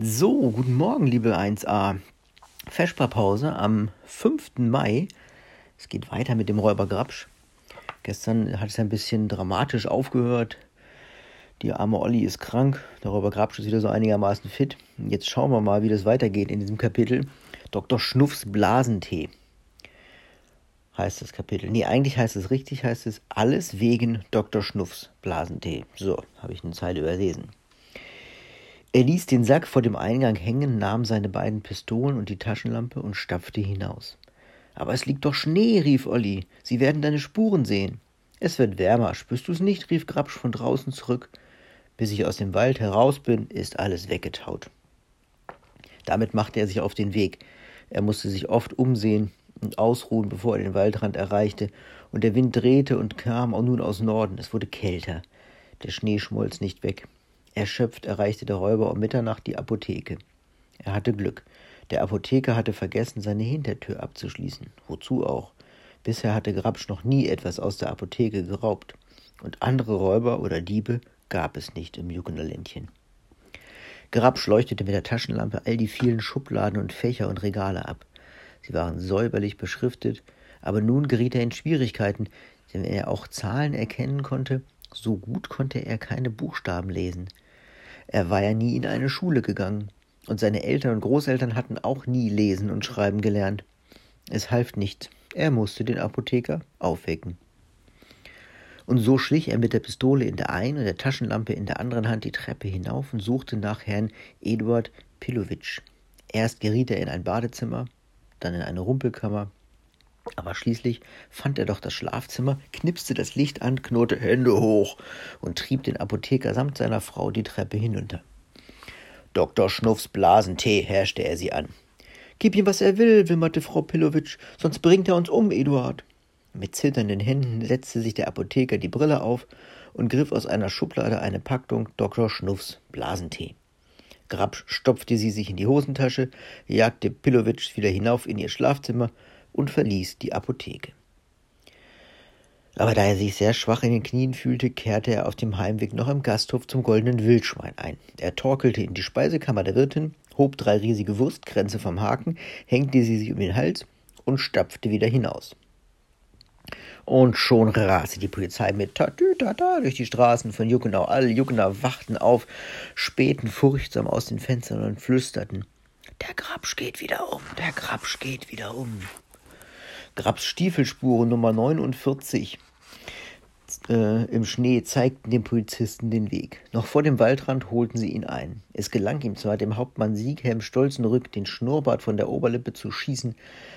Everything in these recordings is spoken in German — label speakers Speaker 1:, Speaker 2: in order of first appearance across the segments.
Speaker 1: So, guten Morgen, liebe 1a. Vesperpause am 5. Mai. Es geht weiter mit dem Räuber Grabsch. Gestern hat es ein bisschen dramatisch aufgehört. Die arme Olli ist krank. Der Räuber Grabsch ist wieder so einigermaßen fit. Jetzt schauen wir mal, wie das weitergeht in diesem Kapitel. Dr. Schnuffs Blasentee heißt das Kapitel. Nee, eigentlich heißt es richtig, heißt es alles wegen Dr. Schnuffs Blasentee. So, habe ich eine Zeile überlesen. Er ließ den Sack vor dem Eingang hängen, nahm seine beiden Pistolen und die Taschenlampe und stapfte hinaus. Aber es liegt doch Schnee, rief Olli. Sie werden deine Spuren sehen. Es wird wärmer, spürst du's nicht? rief Grabsch von draußen zurück. Bis ich aus dem Wald heraus bin, ist alles weggetaut. Damit machte er sich auf den Weg. Er musste sich oft umsehen und ausruhen, bevor er den Waldrand erreichte, und der Wind drehte und kam auch nun aus Norden. Es wurde kälter. Der Schnee schmolz nicht weg. Erschöpft erreichte der Räuber um Mitternacht die Apotheke. Er hatte Glück. Der Apotheker hatte vergessen, seine Hintertür abzuschließen. Wozu auch? Bisher hatte Grabsch noch nie etwas aus der Apotheke geraubt. Und andere Räuber oder Diebe gab es nicht im Jugendländchen. Grabsch leuchtete mit der Taschenlampe all die vielen Schubladen und Fächer und Regale ab. Sie waren säuberlich beschriftet, aber nun geriet er in Schwierigkeiten, denn wenn er auch Zahlen erkennen konnte, so gut konnte er keine Buchstaben lesen. Er war ja nie in eine Schule gegangen, und seine Eltern und Großeltern hatten auch nie lesen und schreiben gelernt. Es half nichts, er musste den Apotheker aufwecken. Und so schlich er mit der Pistole in der einen und der Taschenlampe in der anderen Hand die Treppe hinauf und suchte nach Herrn Eduard Pilowitsch. Erst geriet er in ein Badezimmer, dann in eine Rumpelkammer, aber schließlich fand er doch das Schlafzimmer, knipste das Licht an, knurrte Hände hoch und trieb den Apotheker samt seiner Frau die Treppe hinunter. Dr. Schnuffs Blasentee herrschte er sie an. Gib ihm, was er will, wimmerte Frau Pillowitsch, sonst bringt er uns um, Eduard. Mit zitternden Händen setzte sich der Apotheker die Brille auf und griff aus einer Schublade eine Packung Dr. Schnuffs Blasentee. Grabsch stopfte sie sich in die Hosentasche, jagte Pillowitsch wieder hinauf in ihr Schlafzimmer und verließ die Apotheke. Aber da er sich sehr schwach in den Knien fühlte, kehrte er auf dem Heimweg noch im Gasthof zum Goldenen Wildschwein ein. Er torkelte in die Speisekammer der Wirtin, hob drei riesige Wurstkränze vom Haken, hängte sie sich um den Hals und stapfte wieder hinaus. Und schon raste die Polizei mit Tatütata durch die Straßen von Juckenau. Alle Juckenau wachten auf, spähten furchtsam aus den Fenstern und flüsterten: Der Grabsch geht wieder um, der Grabsch geht wieder um. Grabs Stiefelspuren Nummer 49 äh, im Schnee zeigten dem Polizisten den Weg. Noch vor dem Waldrand holten sie ihn ein. Es gelang ihm zwar, dem Hauptmann Sieghelm Stolzenrück den Schnurrbart von der Oberlippe zu schießen,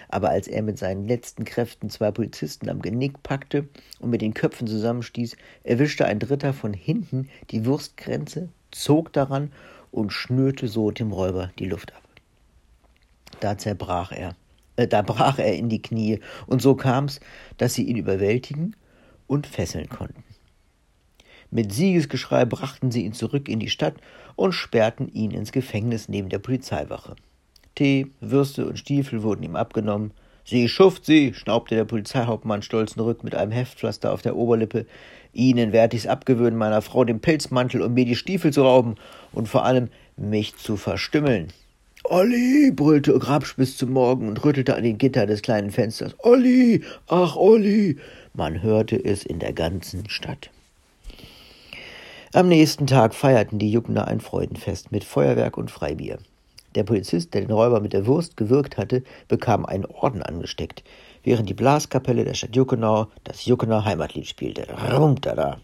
Speaker 1: aber als er mit seinen letzten Kräften zwei Polizisten am Genick packte und mit den Köpfen zusammenstieß, erwischte ein Dritter von hinten die Wurstgrenze, zog daran und schnürte so dem Räuber die Luft ab. Da zerbrach er. Äh, da brach er in die Knie, und so kam's, dass sie ihn überwältigen und fesseln konnten. Mit Siegesgeschrei brachten sie ihn zurück in die Stadt und sperrten ihn ins Gefängnis neben der Polizeiwache. Tee, Würste und Stiefel wurden ihm abgenommen. Sie schuft sie, schnaubte der Polizeihauptmann Stolzenrück mit einem Heftpflaster auf der Oberlippe. Ihnen werd ich's abgewöhnen, meiner Frau den Pelzmantel und mir die Stiefel zu rauben und vor allem mich zu verstümmeln. Olli, brüllte Grabsch bis zum Morgen und rüttelte an den Gitter des kleinen Fensters. Olli, ach Olli. Man hörte es in der ganzen Stadt. Am nächsten Tag feierten die Juckner ein Freudenfest mit Feuerwerk und Freibier. Der Polizist, der den Räuber mit der Wurst gewürgt hatte, bekam einen Orden angesteckt, während die Blaskapelle der Stadt Juckenau das Juckener Heimatlied spielte. Rumtada.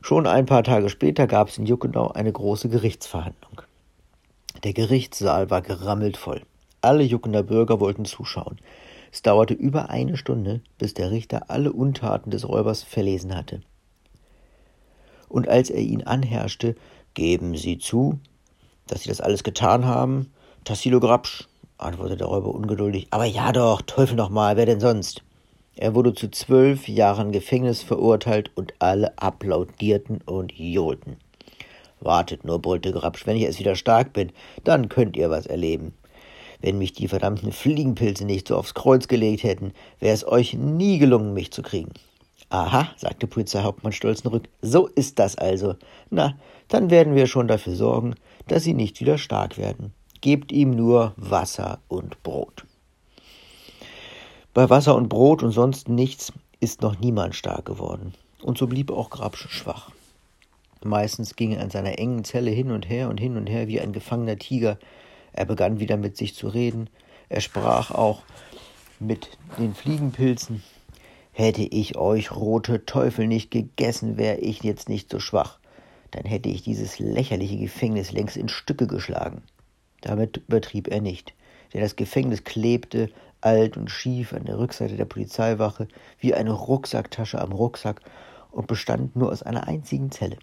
Speaker 1: Schon ein paar Tage später gab es in Juckenau eine große Gerichtsverhandlung. Der Gerichtssaal war gerammelt voll. Alle Juckener Bürger wollten zuschauen. Es dauerte über eine Stunde, bis der Richter alle Untaten des Räubers verlesen hatte. Und als er ihn anherrschte, geben Sie zu, dass Sie das alles getan haben? Tassilo Grabsch, antwortete der Räuber ungeduldig. Aber ja doch, Teufel nochmal, wer denn sonst? Er wurde zu zwölf Jahren Gefängnis verurteilt und alle applaudierten und johlten. Wartet nur, brüllte Grabsch, wenn ich erst wieder stark bin, dann könnt ihr was erleben. Wenn mich die verdammten Fliegenpilze nicht so aufs Kreuz gelegt hätten, wäre es euch nie gelungen, mich zu kriegen. Aha, sagte Polizeihauptmann Stolzenrück, so ist das also. Na, dann werden wir schon dafür sorgen, dass sie nicht wieder stark werden. Gebt ihm nur Wasser und Brot. Bei Wasser und Brot und sonst nichts ist noch niemand stark geworden. Und so blieb auch Grabsch schwach. Meistens ging er in seiner engen Zelle hin und her und hin und her wie ein gefangener Tiger. Er begann wieder mit sich zu reden. Er sprach auch mit den Fliegenpilzen. Hätte ich euch rote Teufel nicht gegessen, wäre ich jetzt nicht so schwach. Dann hätte ich dieses lächerliche Gefängnis längst in Stücke geschlagen. Damit übertrieb er nicht, denn das Gefängnis klebte alt und schief an der Rückseite der Polizeiwache wie eine Rucksacktasche am Rucksack und bestand nur aus einer einzigen Zelle.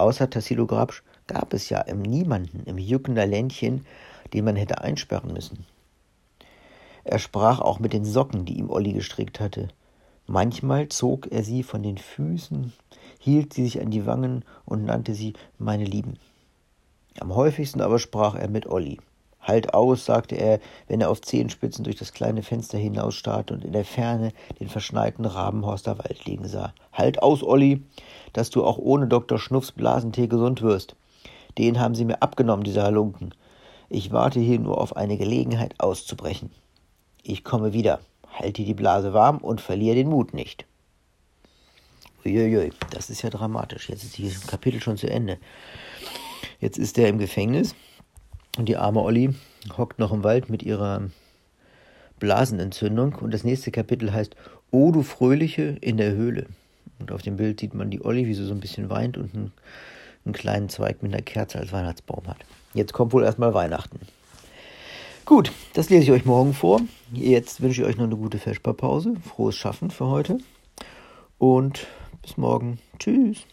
Speaker 1: Außer Tassilo Grabsch gab es ja im Niemanden im Jückender Ländchen, den man hätte einsperren müssen. Er sprach auch mit den Socken, die ihm Olli gestrickt hatte. Manchmal zog er sie von den Füßen, hielt sie sich an die Wangen und nannte sie meine Lieben. Am häufigsten aber sprach er mit Olli. Halt aus, sagte er, wenn er auf Zehenspitzen durch das kleine Fenster hinausstarrte und in der Ferne den verschneiten Rabenhorster Wald liegen sah. Halt aus, Olli, dass du auch ohne Dr. Schnuffs Blasentee gesund wirst. Den haben sie mir abgenommen, diese Halunken. Ich warte hier nur auf eine Gelegenheit auszubrechen. Ich komme wieder. Halte die Blase warm und verliere den Mut nicht. Uiuiui, das ist ja dramatisch. Jetzt ist dieses Kapitel schon zu Ende. Jetzt ist er im Gefängnis und die arme Olli hockt noch im Wald mit ihrer Blasenentzündung. Und das nächste Kapitel heißt O du Fröhliche in der Höhle. Und auf dem Bild sieht man die Olli, wie sie so ein bisschen weint und einen, einen kleinen Zweig mit einer Kerze als Weihnachtsbaum hat. Jetzt kommt wohl erstmal Weihnachten. Gut, das lese ich euch morgen vor. Jetzt wünsche ich euch noch eine gute Vesperpause. Frohes Schaffen für heute. Und bis morgen. Tschüss.